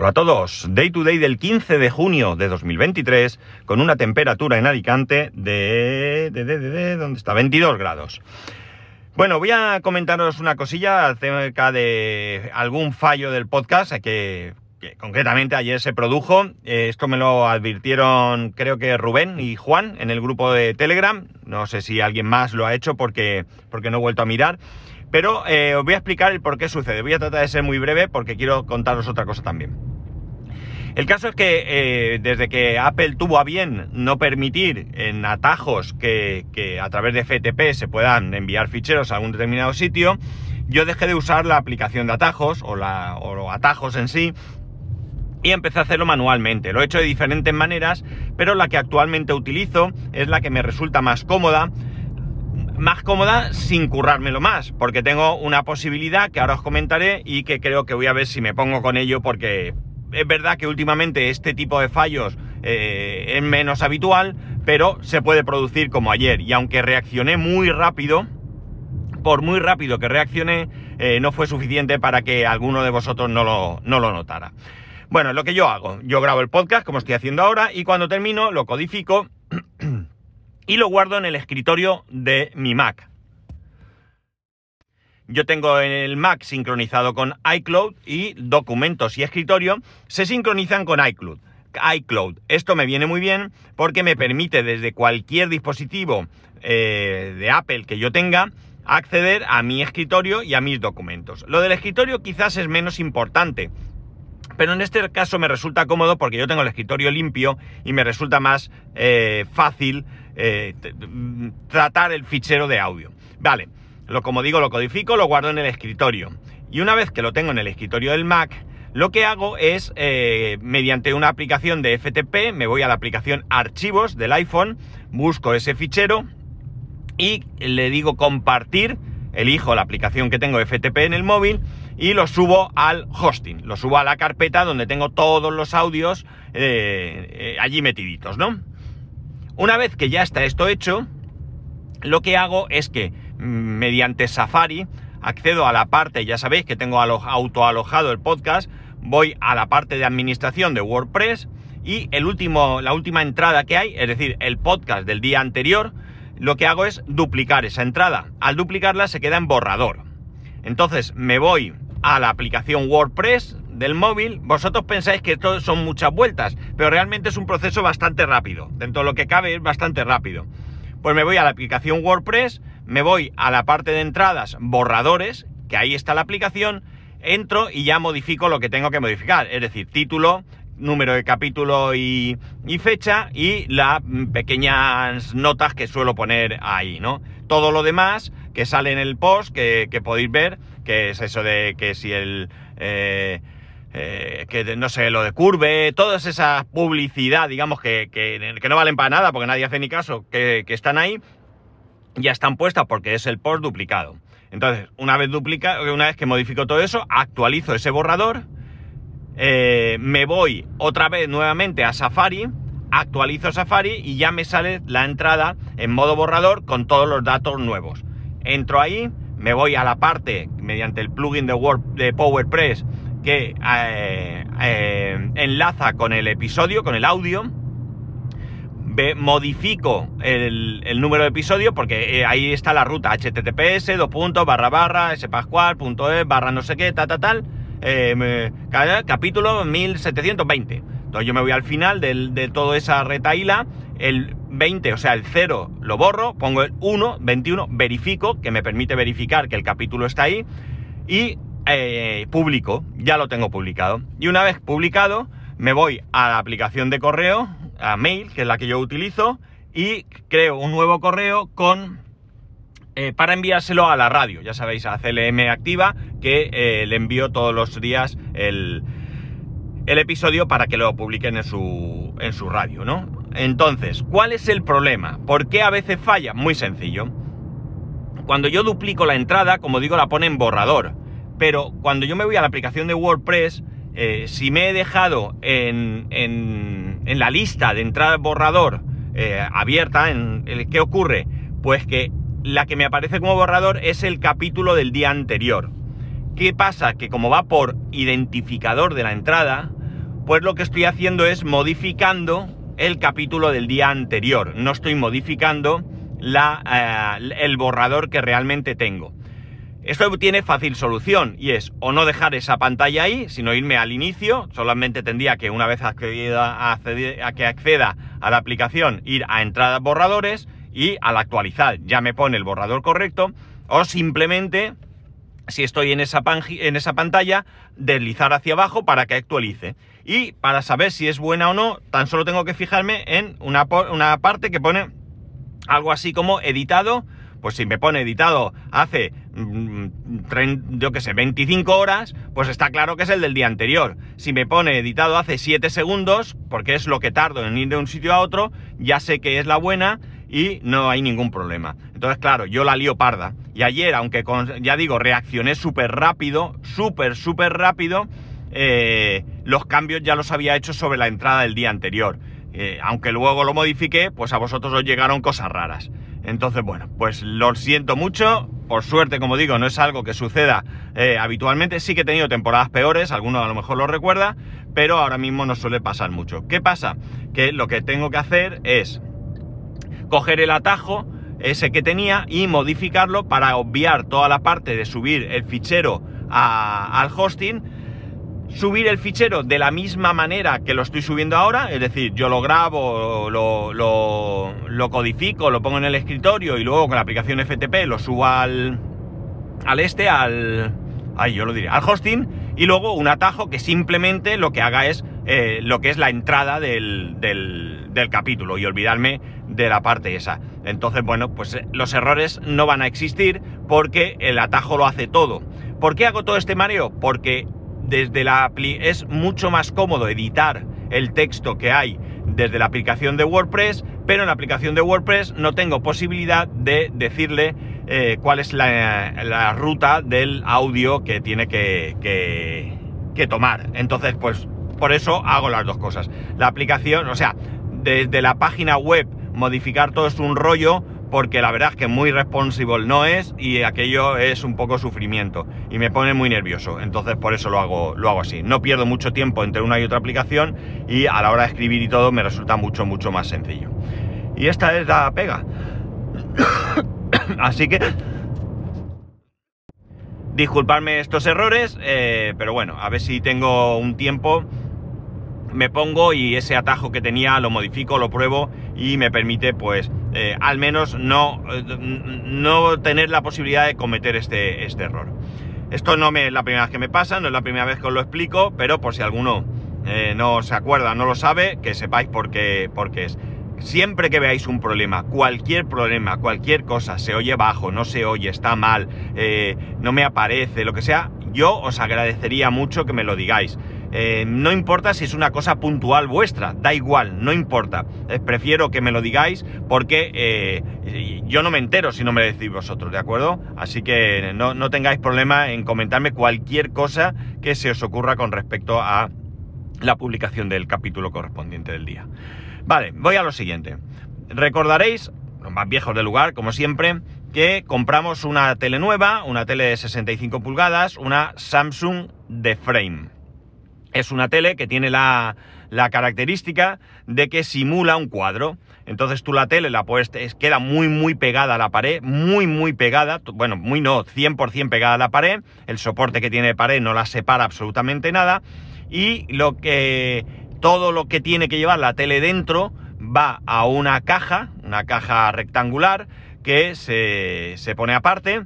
Hola a todos, Day to Day del 15 de junio de 2023 con una temperatura en Alicante de... de, de, de, ¿dónde está? 22 grados. Bueno, voy a comentaros una cosilla acerca de algún fallo del podcast que, que concretamente ayer se produjo. Eh, esto me lo advirtieron creo que Rubén y Juan en el grupo de Telegram. No sé si alguien más lo ha hecho porque, porque no he vuelto a mirar. Pero eh, os voy a explicar el por qué sucede. Voy a tratar de ser muy breve porque quiero contaros otra cosa también. El caso es que eh, desde que Apple tuvo a bien no permitir en atajos que, a través de FTP se puedan enviar ficheros a algún determinado sitio, yo dejé de usar la aplicación de atajos o, la, o los atajos en sí y empecé a hacerlo manualmente. Lo he hecho de diferentes maneras, pero la que actualmente utilizo es la que me resulta más cómoda más cómoda sin currármelo más, porque tengo una posibilidad que ahora os comentaré y que creo que voy a ver si me pongo con ello porque es verdad que últimamente este tipo de fallos eh, es menos habitual, pero se puede producir como ayer y aunque reaccioné muy rápido, por muy rápido que reaccioné, eh, no fue suficiente para que alguno de vosotros no lo, no lo notara. Bueno, lo que yo hago, yo grabo el podcast como estoy haciendo ahora y cuando termino lo codifico y lo guardo en el escritorio de mi Mac. Yo tengo el Mac sincronizado con iCloud y documentos y escritorio se sincronizan con iCloud. iCloud. Esto me viene muy bien porque me permite desde cualquier dispositivo eh, de Apple que yo tenga acceder a mi escritorio y a mis documentos. Lo del escritorio quizás es menos importante, pero en este caso me resulta cómodo porque yo tengo el escritorio limpio y me resulta más eh, fácil eh, tratar el fichero de audio. Vale, lo como digo, lo codifico, lo guardo en el escritorio. Y una vez que lo tengo en el escritorio del Mac, lo que hago es, eh, mediante una aplicación de FTP, me voy a la aplicación Archivos del iPhone, busco ese fichero y le digo compartir, elijo la aplicación que tengo FTP en el móvil y lo subo al hosting, lo subo a la carpeta donde tengo todos los audios eh, allí metiditos, ¿no? Una vez que ya está esto hecho, lo que hago es que mm, mediante Safari accedo a la parte, ya sabéis que tengo autoalojado el podcast, voy a la parte de administración de WordPress y el último, la última entrada que hay, es decir, el podcast del día anterior, lo que hago es duplicar esa entrada. Al duplicarla se queda en borrador. Entonces me voy a la aplicación WordPress del móvil, vosotros pensáis que esto son muchas vueltas, pero realmente es un proceso bastante rápido. Dentro de lo que cabe es bastante rápido. Pues me voy a la aplicación WordPress, me voy a la parte de entradas, borradores, que ahí está la aplicación, entro y ya modifico lo que tengo que modificar, es decir, título, número de capítulo y, fecha y las pequeñas notas que suelo poner ahí, ¿no? Todo lo demás que sale en el post, que, que podéis ver, que es eso de que si el... Eh, eh, que no sé, lo de Curve, todas esas publicidad, digamos, que, que, no valen para nada porque nadie hace ni caso, que, que, están ahí, ya están puestas porque es el post duplicado. Entonces, una vez duplica, una vez que modifico todo eso, actualizo ese borrador, eh, me voy otra vez nuevamente a Safari, actualizo Safari y ya me sale la entrada en modo borrador con todos los datos nuevos. Entro ahí, me voy a la parte mediante el plugin de, Word, de PowerPress que eh, eh, enlaza con el episodio, con el audio. Modifico el, número de episodio porque eh, ahí está la ruta. Https dos puntos barra barra spascual.es barra no sé qué tal tal tal. Eh, capítulo 1720 entonces yo me voy al final de toda esa retaíla. El 20 o sea el 0 lo borro pongo el 1 21 verifico que me permite verificar que el capítulo está ahí. Y eh, publico, ya lo tengo publicado. Y una vez publicado, me voy a la aplicación de correo, a mail, que es la que yo utilizo, y creo un nuevo correo con eh, para enviárselo a la radio. Ya sabéis, a CLM Activa, que eh, le envío todos los días el, el, episodio para que lo publiquen en su, en su radio, ¿no? Entonces, ¿cuál es el problema? ¿Por qué a veces falla? Muy sencillo. Cuando yo duplico la entrada, como digo, la pone en borrador pero cuando yo me voy a la aplicación de WordPress, eh, si me he dejado en, en, la lista de entrada borrador eh, abierta, en, ¿qué ocurre? Pues que la que me aparece como borrador es el capítulo del día anterior. ¿Qué pasa? Que como va por identificador de la entrada, pues lo que estoy haciendo es modificando el capítulo del día anterior. No estoy modificando la, eh, el borrador que realmente tengo. Esto tiene fácil solución y es o no dejar esa pantalla ahí, sino irme al inicio, solamente tendría que una vez accedida, a que acceda a la aplicación ir a entradas borradores y al actualizar ya me pone el borrador correcto o simplemente si estoy en esa, pantalla, deslizar hacia abajo para que actualice. Y para saber si es buena o no, tan solo tengo que fijarme en una, una parte que pone algo así como editado. Pues si me pone editado hace, yo qué sé, 25 horas, pues está claro que es el del día anterior. Si me pone editado hace 7 segundos, porque es lo que tardo en ir de un sitio a otro, ya sé que es la buena y no hay ningún problema. Entonces, claro, yo la lío parda. Y ayer, aunque ya digo, reaccioné súper rápido, súper, súper rápido, eh, los cambios ya los había hecho sobre la entrada del día anterior. Eh, aunque luego lo modifiqué, pues a vosotros os llegaron cosas raras. Entonces, bueno, pues lo siento mucho. Por suerte, como digo, no es algo que suceda eh, habitualmente. Sí que he tenido temporadas peores, alguno a lo mejor lo recuerda, pero ahora mismo no suele pasar mucho. ¿Qué pasa? Que lo que tengo que hacer es coger el atajo ese que tenía y modificarlo para obviar toda la parte de subir el fichero al hosting, subir el fichero de la misma manera que lo estoy subiendo ahora, es decir, yo lo grabo, lo, codifico, lo pongo en el escritorio y luego con la aplicación FTP lo subo al, al este, al... Ay, yo lo diré, al hosting y luego un atajo que simplemente lo que haga es eh, lo que es la entrada del, del, capítulo y olvidarme de la parte esa. Entonces, bueno, pues eh, los errores no van a existir porque el atajo lo hace todo. ¿Por qué hago todo este mareo? Porque desde la API es mucho más cómodo editar el texto que hay desde la aplicación de WordPress, pero en la aplicación de WordPress no tengo posibilidad de decirle eh, cuál es la, ruta del audio que tiene que, que tomar. Entonces, pues por eso hago las dos cosas. La aplicación, o sea, desde la página web modificar todo es un rollo porque la verdad es que muy responsible no es y aquello es un poco sufrimiento y me pone muy nervioso. Entonces por eso lo hago, lo hago así. No pierdo mucho tiempo entre una y otra aplicación y a la hora de escribir y todo me resulta mucho, mucho más sencillo. Y esta es la pega. así que disculparme estos errores, eh, pero bueno, a ver si tengo un tiempo me pongo y ese atajo que tenía lo modifico, lo pruebo y me permite pues eh, al menos no, eh, no tener la posibilidad de cometer este, este error. Esto no me, es la primera vez que me pasa, no es la primera vez que os lo explico, pero por si alguno eh, no se acuerda, no lo sabe, que sepáis por qué, por qué es. Siempre que veáis un problema, cualquier problema, cualquier cosa, se oye bajo, no se oye, está mal, no me aparece, lo que sea, yo os agradecería mucho que me lo digáis. Eh, no importa si es una cosa puntual vuestra, da igual, no importa. Eh, prefiero que me lo digáis porque eh, yo no me entero si no me decís vosotros, ¿de acuerdo? Así que no, no tengáis problema en comentarme cualquier cosa que se os ocurra con respecto a la publicación del capítulo correspondiente del día. Vale, voy a lo siguiente. Recordaréis, los más viejos del lugar, como siempre, que compramos una tele nueva, una tele de 65 pulgadas, una Samsung de frame. Es una tele que tiene la, característica de que simula un cuadro. Entonces tú la tele la puedes, queda muy muy pegada a la pared, muy muy pegada, bueno, muy no, 100% pegada a la pared, el soporte que tiene de pared no la separa absolutamente nada. Y lo que todo lo que tiene que llevar la tele dentro va a una caja, una caja rectangular que se, se pone aparte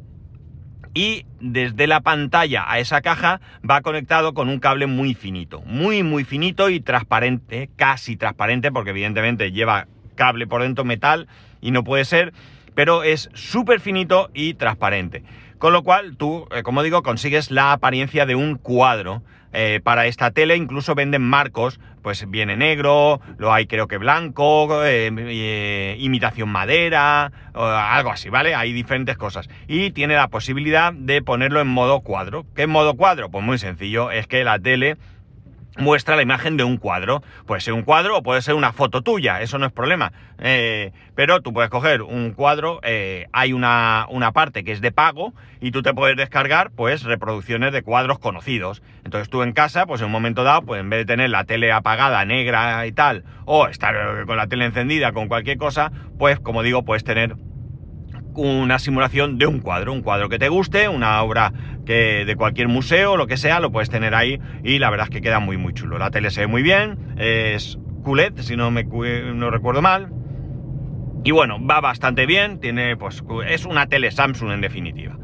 y desde la pantalla a esa caja va conectado con un cable muy finito, muy muy finito y transparente, casi transparente porque evidentemente lleva cable por dentro metal y no puede ser, pero es súper finito y transparente. Con lo cual tú, eh, como digo, consigues la apariencia de un cuadro eh, para esta tele incluso venden marcos, pues viene negro, lo hay creo que blanco, eh, eh, imitación madera, algo así, ¿vale? Hay diferentes cosas. Y tiene la posibilidad de ponerlo en modo cuadro. ¿Qué es modo cuadro? Pues muy sencillo, es que la tele muestra la imagen de un cuadro. Puede ser un cuadro o puede ser una foto tuya, eso no es problema. Eh, pero tú puedes coger un cuadro, eh, hay una, una, parte que es de pago y tú te puedes descargar pues reproducciones de cuadros conocidos. Entonces tú en casa, pues en un momento dado, pues en vez de tener la tele apagada, negra y tal, o estar con la tele encendida con cualquier cosa, pues como digo, puedes tener una simulación de un cuadro, un cuadro que te guste, una obra que de cualquier museo, lo que sea, lo puedes tener ahí y la verdad es que queda muy muy chulo. La tele se ve muy bien, es QLED si no me no recuerdo mal. Y bueno, va bastante bien, tiene pues es una tele Samsung en definitiva.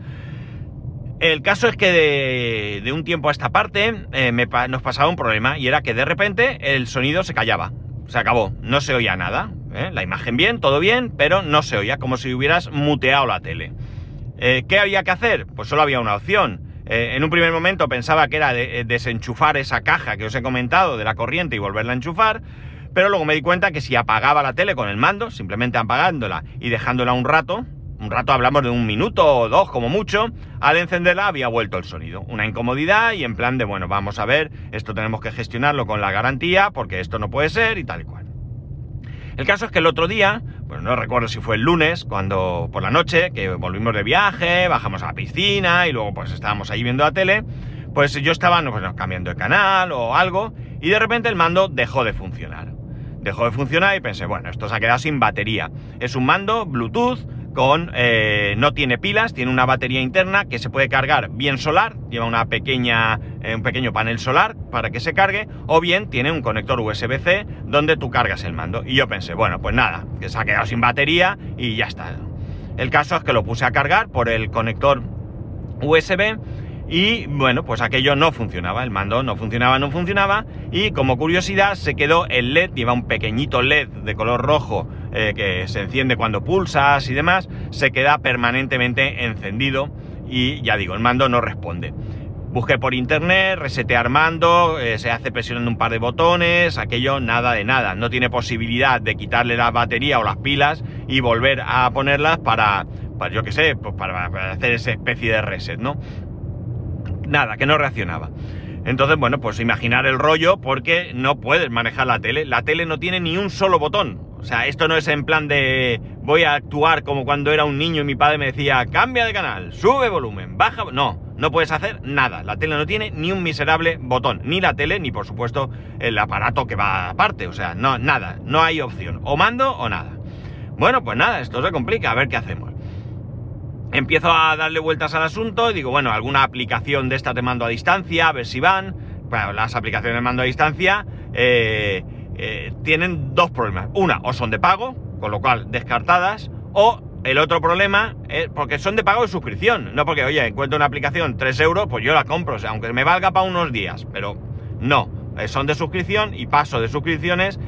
El caso es que de, un tiempo a esta parte eh, nos pasaba un problema y era que de repente el sonido se callaba, se acabó, no se oía nada. ¿Eh? La imagen bien, todo bien, pero no se oía, como si hubieras muteado la tele. Eh, ¿Qué había que hacer? Pues solo había una opción. Eh, en un primer momento pensaba que era desenchufar esa caja que os he comentado de la corriente y volverla a enchufar, pero luego me di cuenta que si apagaba la tele con el mando, simplemente apagándola y dejándola un rato, un rato hablamos de un minuto o dos como mucho, al encenderla había vuelto el sonido. Una incomodidad y en plan de, bueno, vamos a ver, esto tenemos que gestionarlo con la garantía porque esto no puede ser y tal y cual. El caso es que el otro día, bueno, no recuerdo si fue el lunes, cuando por la noche, que volvimos de viaje, bajamos a la piscina y luego pues estábamos ahí viendo la tele, pues yo estaba pues, cambiando de canal o algo y de repente el mando dejó de funcionar. Dejó de funcionar y pensé, bueno, esto se ha quedado sin batería. Es un mando Bluetooth con eh, no tiene pilas, tiene una batería interna que se puede cargar bien solar, lleva una pequeña, eh, un pequeño panel solar para que se cargue, o bien tiene un conector USB-C donde tú cargas el mando. Y yo pensé, bueno, pues nada, que se ha quedado sin batería y ya está. El caso es que lo puse a cargar por el conector USB y bueno, pues aquello no funcionaba, el mando no funcionaba, no funcionaba y como curiosidad se quedó el LED, lleva un pequeñito LED de color rojo eh, que se enciende cuando pulsas y demás, se queda permanentemente encendido y ya digo, el mando no responde. Busqué por internet, resetear mando, eh, se hace presionando un par de botones, aquello nada de nada. No tiene posibilidad de quitarle la batería o las pilas y volver a ponerlas para, para yo qué sé, pues para, para hacer esa especie de reset, ¿no? Nada, que no reaccionaba. Entonces, bueno, pues imaginar el rollo porque no puedes manejar la tele. La tele no tiene ni un solo botón. O sea, esto no es en plan de voy a actuar como cuando era un niño y mi padre me decía, cambia de canal, sube volumen, baja... No, no puedes hacer nada. La tele no tiene ni un miserable botón. Ni la tele, ni por supuesto el aparato que va aparte. O sea, no, nada. No hay opción. O mando o nada. Bueno, pues nada, esto se complica. A ver qué hacemos. Empiezo a darle vueltas al asunto y digo, bueno, alguna aplicación de esta te mando a distancia, a ver si van. Bueno, las aplicaciones de mando a distancia eh, eh, tienen dos problemas. Una, o son de pago, con lo cual descartadas, o el otro problema es porque son de pago de suscripción. No porque, oye, encuentro una aplicación 3 euros, pues yo la compro, aunque me valga para unos días, pero no, eh, son de suscripción y paso de suscripciones.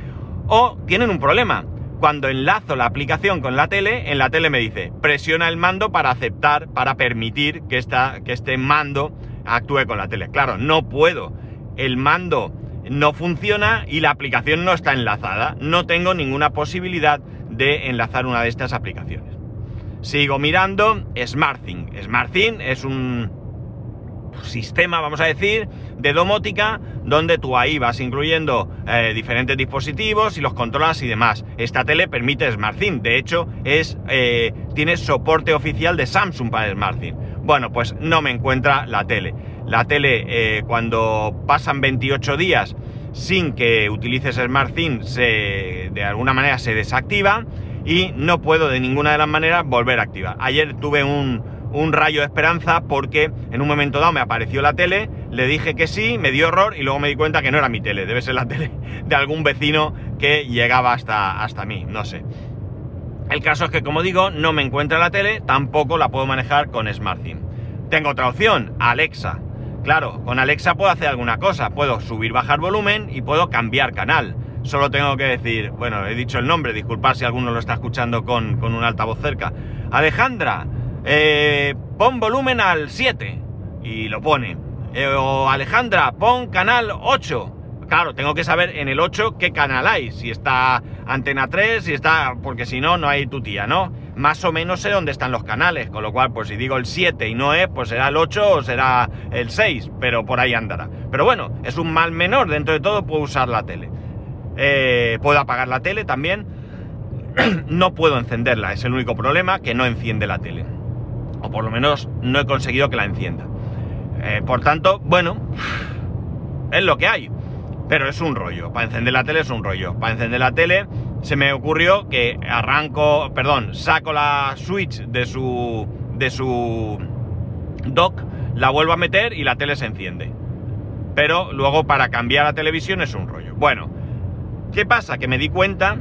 O tienen un problema, cuando enlazo la aplicación con la tele, en la tele me dice, presiona el mando para aceptar, para permitir que, que este mando actúe con la tele. Claro, no puedo. El mando no funciona y la aplicación no está enlazada. No tengo ninguna posibilidad de enlazar una de estas aplicaciones. Sigo mirando SmartThing. SmartThing es un sistema, vamos a decir, de domótica, donde tú ahí vas incluyendo eh, diferentes dispositivos y los controlas y demás. Esta tele permite SmartThing, de hecho, es, eh, tiene soporte oficial de Samsung para SmartThing. Bueno, pues no me encuentra la tele. La tele, eh, cuando pasan 28 días sin que utilices SmartThing, se, de alguna manera se desactiva y no puedo de ninguna de las maneras volver a activar. Ayer tuve un, un rayo de esperanza porque en un momento dado me apareció la tele, le dije que sí, me dio error y luego me di cuenta que no era mi tele, debe ser la tele de algún vecino que llegaba hasta, hasta mí, no sé. El caso es que, como digo, no me encuentra la tele, tampoco la puedo manejar con SmartThing. Tengo otra opción, Alexa. Claro, con Alexa puedo hacer alguna cosa, puedo subir, bajar volumen y puedo cambiar canal. Solo tengo que decir, bueno, he dicho el nombre, disculpad si alguno lo está escuchando con, con un altavoz cerca. Alejandra, eh, pon volumen al 7 y lo pone. Eh, o Alejandra, pon canal 8. claro, tengo que saber en el 8 qué canal hay, si está Antena 3, si está... porque si no, no hay tu tía, ¿no? Más o menos sé dónde están los canales, con lo cual, pues si digo el 7 y no es, pues será el 8 o será el 6, pero por ahí andará. Pero bueno, es un mal menor, dentro de todo puedo usar la tele. Eh, puedo apagar la tele también. no puedo encenderla, es el único problema, que no enciende la tele. O por lo menos no he conseguido que la encienda. Eh, por tanto, bueno, es lo que hay. Pero es un rollo. Para encender la tele es un rollo. Para encender la tele se me ocurrió que arranco, perdón, saco la switch de su de su dock, la vuelvo a meter y la tele se enciende. Pero luego para cambiar la televisión es un rollo. Bueno, ¿qué pasa? Que me di cuenta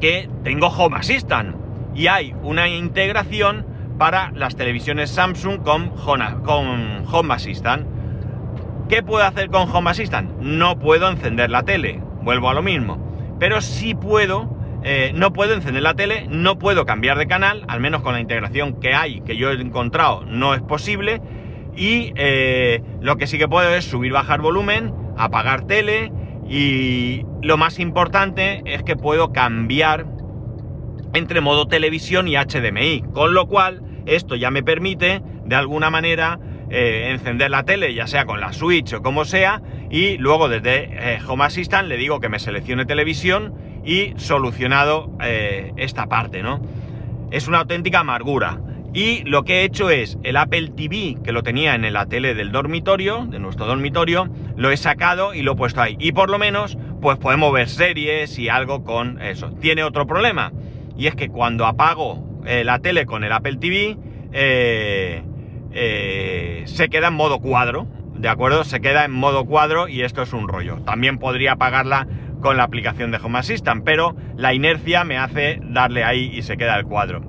que tengo Home Assistant y hay una integración para las televisiones Samsung con, con Home Assistant. ¿Qué puedo hacer con Home Assistant? No puedo encender la tele, vuelvo a lo mismo. Pero sí puedo, eh, no puedo encender la tele, no puedo cambiar de canal, al menos con la integración que hay, que yo he encontrado, no es posible. Y eh, lo que sí que puedo es subir, bajar volumen, apagar tele y lo más importante es que puedo cambiar entre modo televisión y HDMI, con lo cual esto ya me permite de alguna manera eh, encender la tele, ya sea con la Switch o como sea, y luego desde eh, Home Assistant le digo que me seleccione televisión y solucionado eh, esta parte, ¿no? Es una auténtica amargura. Y lo que he hecho es el Apple TV, que lo tenía en la tele del dormitorio, de nuestro dormitorio, lo he sacado y lo he puesto ahí. Y por lo menos, pues podemos ver series y algo con eso. Tiene otro problema, y es que cuando apago eh, la tele con el Apple TV, eh, eh, se queda en modo cuadro, ¿de acuerdo? Se queda en modo cuadro y esto es un rollo. También podría apagarla con la aplicación de Home Assistant, pero la inercia me hace darle ahí y se queda el cuadro.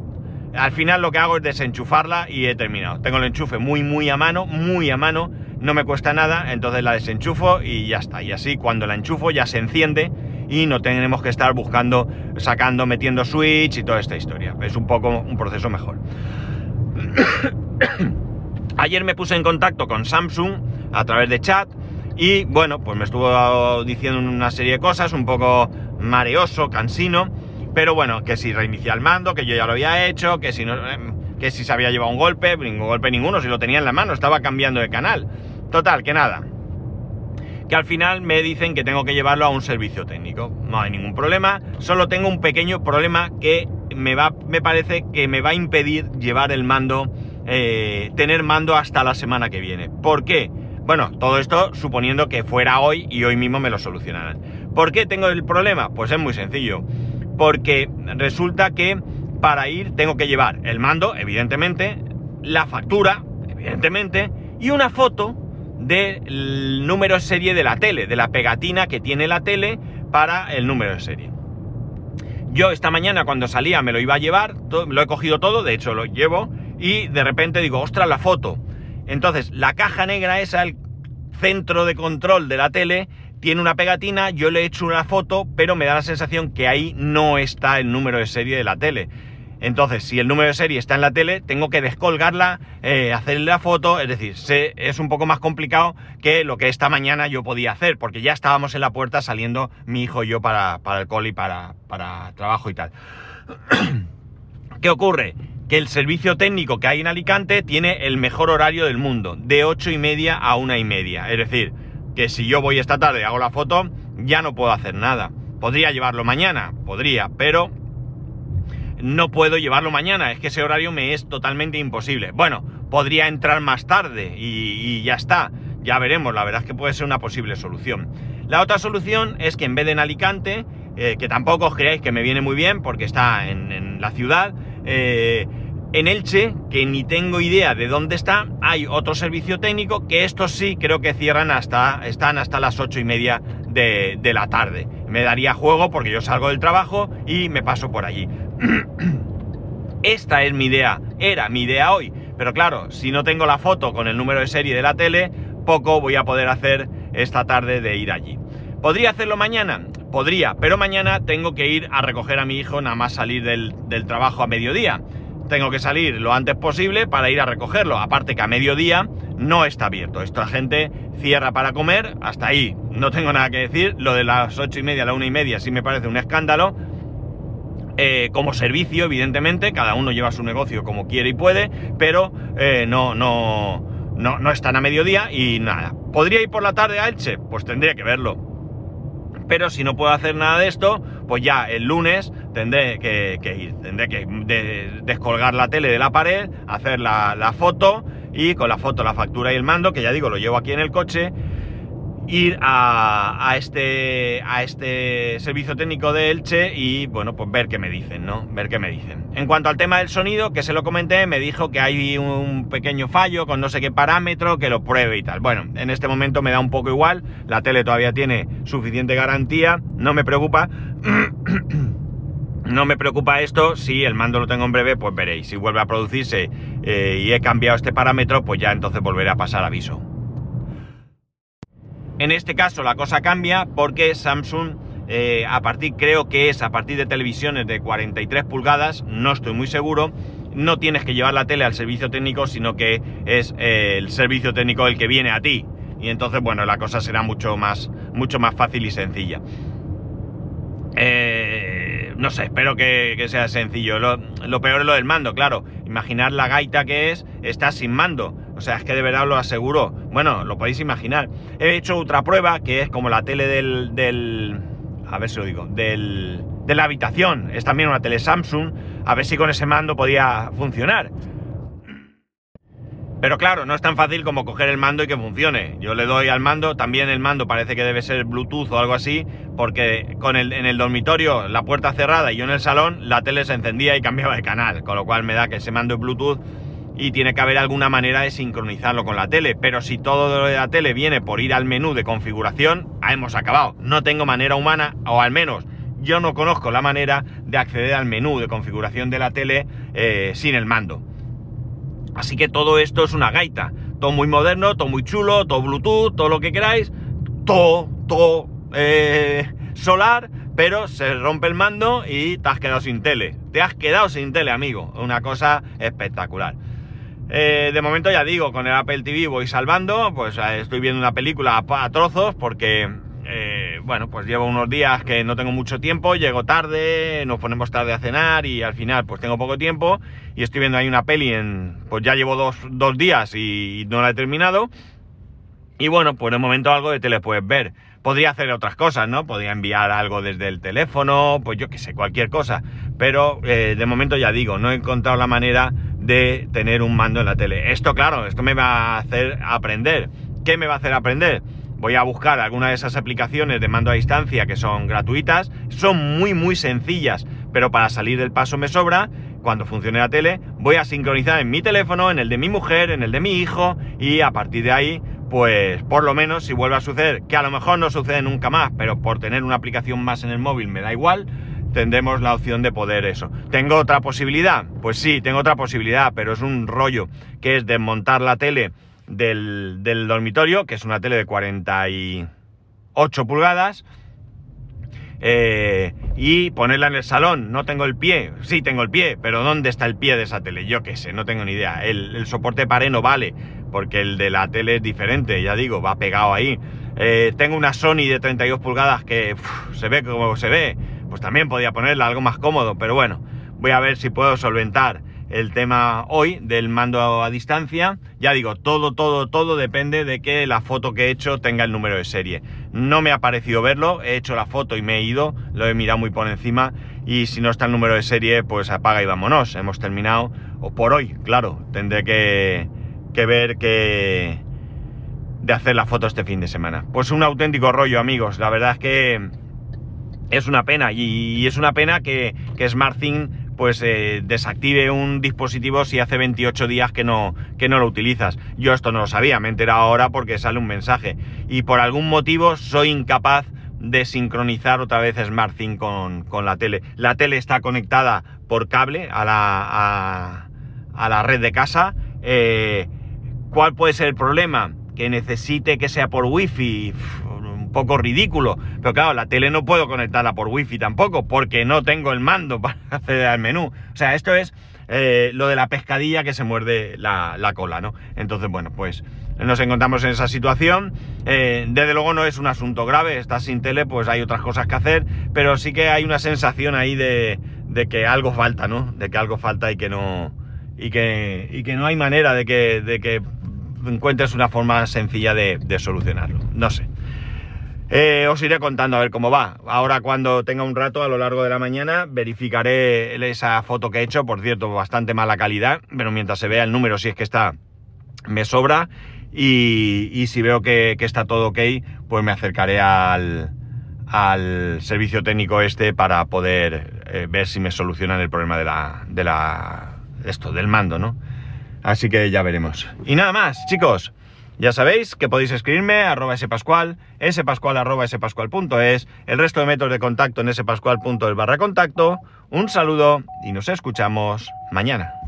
Al final lo que hago es desenchufarla y he terminado. Tengo el enchufe muy muy a mano, muy a mano, no me cuesta nada, entonces la desenchufo y ya está. Y así cuando la enchufo ya se enciende y no tenemos que estar buscando, sacando, metiendo switch y toda esta historia. Es un poco un proceso mejor. Ayer me puse en contacto con Samsung a través de chat y bueno, pues me estuvo diciendo una serie de cosas, un poco mareoso, cansino pero bueno, que si reinicia el mando, que yo ya lo había hecho, que si no, em, que si se había llevado un golpe, ningún golpe ninguno, si lo tenía en la mano, estaba cambiando de canal. Total, que nada. Que al final me dicen que tengo que llevarlo a un servicio técnico. No hay ningún problema, solo tengo un pequeño problema que me va, me parece que me va a impedir llevar el mando, eh, tener mando hasta la semana que viene. ¿Por qué? Bueno, todo esto suponiendo que fuera hoy y hoy mismo me lo solucionaran. ¿Por qué tengo el problema? Pues es muy sencillo porque resulta que para ir tengo que llevar el mando, evidentemente, la factura, evidentemente, y una foto del número serie de la tele, de la pegatina que tiene la tele para el número de serie. Yo esta mañana cuando salía me lo iba a llevar, lo he cogido todo, de hecho lo llevo, y de repente digo, ostras, la foto. Entonces, la caja negra esa, el centro de control de la tele, tiene una pegatina, yo le he hecho una foto, pero me da la sensación que ahí no está el número de serie de la tele. Entonces, si el número de serie está en la tele, tengo que descolgarla, eh, hacerle la foto, es decir, es un poco más complicado que lo que esta mañana yo podía hacer, porque ya estábamos en la puerta saliendo mi hijo y yo para, para el coli, para, para trabajo y tal. ¿Qué ocurre? Que el servicio técnico que hay en Alicante tiene el mejor horario del mundo, de 8 y media a una y media. Es decir, que si yo voy esta tarde y hago la foto, ya no puedo hacer nada. Podría llevarlo mañana, podría, pero no puedo llevarlo mañana, es que ese horario me es totalmente imposible. Bueno, podría entrar más tarde y, ya está, ya veremos, la verdad es que puede ser una posible solución. La otra solución es que en vez de en Alicante, eh, que tampoco os creáis que me viene muy bien porque está en, la ciudad, eh, en Elche, que ni tengo idea de dónde está, hay otro servicio técnico que estos sí creo que cierran hasta, están hasta las ocho y media de, de la tarde. Me daría juego porque yo salgo del trabajo y me paso por allí. Esta es mi idea, era mi idea hoy, pero claro, si no tengo la foto con el número de serie de la tele, poco voy a poder hacer esta tarde de ir allí. ¿Podría hacerlo mañana? Podría, pero mañana tengo que ir a recoger a mi hijo nada más salir del, trabajo a mediodía. tengo que salir lo antes posible para ir a recogerlo. Aparte que a mediodía no está abierto. Esta gente cierra para comer, hasta ahí no tengo nada que decir. Lo de las ocho y media, la una y media sí me parece un escándalo. Eh, como servicio, evidentemente, cada uno lleva su negocio como quiere y puede, pero eh, no, no, no, no están a mediodía y nada. ¿Podría ir por la tarde a Elche? Pues tendría que verlo. Pero si no puedo hacer nada de esto, pues ya el lunes tendré que, ir. Tendré que descolgar la tele de la pared, hacer la, la foto y con la foto, la factura y el mando, que ya digo, lo llevo aquí en el coche, ir a, este, a este servicio técnico de Elche y, bueno, pues ver qué me dicen, ¿no? Ver qué me dicen. En cuanto al tema del sonido, que se lo comenté, me dijo que hay un pequeño fallo con no sé qué parámetro, que lo pruebe y tal. Bueno, en este momento me da un poco igual, la tele todavía tiene suficiente garantía, no me preocupa. No me preocupa esto, si el mando lo tengo en breve, pues veréis. Si vuelve a producirse eh, y he cambiado este parámetro, pues ya entonces volveré a pasar aviso. En este caso la cosa cambia porque Samsung, eh, a partir, creo que es a partir de televisiones de 43 pulgadas, no estoy muy seguro, no tienes que llevar la tele al servicio técnico, sino que es eh, el servicio técnico el que viene a ti. Y entonces, bueno, la cosa será mucho más, mucho más fácil y sencilla. Eh, no sé, espero que, sea sencillo. Lo, lo, peor es lo del mando, claro. Imaginar la gaita que es, está sin mando. O sea, es que de verdad lo aseguro. Bueno, lo podéis imaginar. He hecho otra prueba que es como la tele del. del a ver si lo digo. Del, de la habitación. Es también una tele Samsung. A ver si con ese mando podía funcionar. Pero claro, no es tan fácil como coger el mando y que funcione. Yo le doy al mando, también el mando parece que debe ser Bluetooth o algo así, porque con el, en el dormitorio, la puerta cerrada y yo en el salón, la tele se encendía y cambiaba de canal, con lo cual me da que ese mando es Bluetooth y tiene que haber alguna manera de sincronizarlo con la tele. Pero si todo lo de la tele viene por ir al menú de configuración, hemos acabado. No tengo manera humana, o al menos yo no conozco la manera de acceder al menú de configuración de la tele eh, sin el mando. Así que todo esto es una gaita. Todo muy moderno, todo muy chulo, todo Bluetooth, todo lo que queráis. Todo, todo eh, solar, pero se rompe el mando y te has quedado sin tele. Te has quedado sin tele, amigo. Una cosa espectacular. Eh, de momento ya digo, con el Apple TV voy salvando, pues eh, estoy viendo una película a, trozos porque, eh, bueno, pues llevo unos días que no tengo mucho tiempo, llego tarde, nos ponemos tarde a cenar y al final pues tengo poco tiempo y estoy viendo ahí una peli en, pues ya llevo dos, días y, no la he terminado. Y bueno, pues de momento algo de tele puedes ver. Podría hacer otras cosas, ¿no? Podría enviar algo desde el teléfono, pues yo qué sé, cualquier cosa. Pero de momento ya digo, no he encontrado la manera de tener un mando en la tele. Esto, claro, esto me va a hacer aprender. ¿Qué me va a hacer aprender? Voy a buscar alguna de esas aplicaciones de mando a distancia que son gratuitas, son muy muy sencillas, pero para salir del paso me sobra. Cuando funcione la tele, voy a sincronizar en mi teléfono, en el de mi mujer, en el de mi hijo, y a partir de ahí, pues por lo menos si vuelve a suceder, que a lo mejor no sucede nunca más, pero por tener una aplicación más en el móvil me da igual, tendremos la opción de poder eso. ¿Tengo otra posibilidad? Pues sí, tengo otra posibilidad, pero es un rollo que es desmontar la tele del, dormitorio, que es una tele de 48 pulgadas, eh, y ponerla en el salón. No tengo el pie, sí tengo el pie, pero ¿dónde está el pie de esa tele? Yo qué sé, no tengo ni idea. El, soporte pared no vale, porque el de la tele es diferente, ya digo, va pegado ahí. Eh, tengo una Sony de 32 pulgadas que se ve como se ve pues también podía ponerla algo más cómodo, pero bueno, voy a ver si puedo solventar el tema hoy del mando a distancia. Ya digo, todo, todo, todo depende de que la foto que he hecho tenga el número de serie. No me ha parecido verlo, he hecho la foto y me he ido, lo he mirado muy por encima y si no está el número de serie, pues apaga y vámonos. Hemos terminado, o por hoy, claro, tendré que, que ver que de hacer la foto este fin de semana. Pues un auténtico rollo, amigos. La verdad es que es una pena y, es una pena que, que SmartThing pues eh, desactive un dispositivo si hace 28 días que no, que no lo utilizas. Yo esto no lo sabía, me he enterado ahora porque sale un mensaje y por algún motivo soy incapaz de sincronizar otra vez SmartThing con, con la tele. La tele está conectada por cable a la, a, la red de casa. Eh, ¿Cuál puede ser el problema? Que necesite que sea por wifi poco ridículo. Pero claro, la tele no puedo conectarla por wifi tampoco, porque no tengo el mando para acceder al menú. O sea, esto es eh, lo de la pescadilla que se muerde la, la, cola, ¿no? Entonces, bueno, pues nos encontramos en esa situación. Eh, desde luego no es un asunto grave, estás sin tele, pues hay otras cosas que hacer, pero sí que hay una sensación ahí de, que algo falta, ¿no? De que algo falta y que no. Y que, no hay manera de que, encuentres una forma sencilla de solucionarlo. No sé. Eh, os iré contando a ver cómo va. Ahora cuando tenga un rato a lo largo de la mañana verificaré esa foto que he hecho, por cierto, bastante mala calidad, pero mientras se vea el número, si es que está, me sobra. Y, si veo que, que, está todo ok, pues me acercaré al, al servicio técnico este para poder eh, ver si me solucionan el problema de la, de la, esto, del mando, ¿no? Así que ya veremos. Y nada más, chicos. Ya sabéis que podéis escribirme arroba spascual, spascual arroba spascual.es, el resto de métodos de contacto en spascual.es barra contacto. Un saludo y nos escuchamos mañana.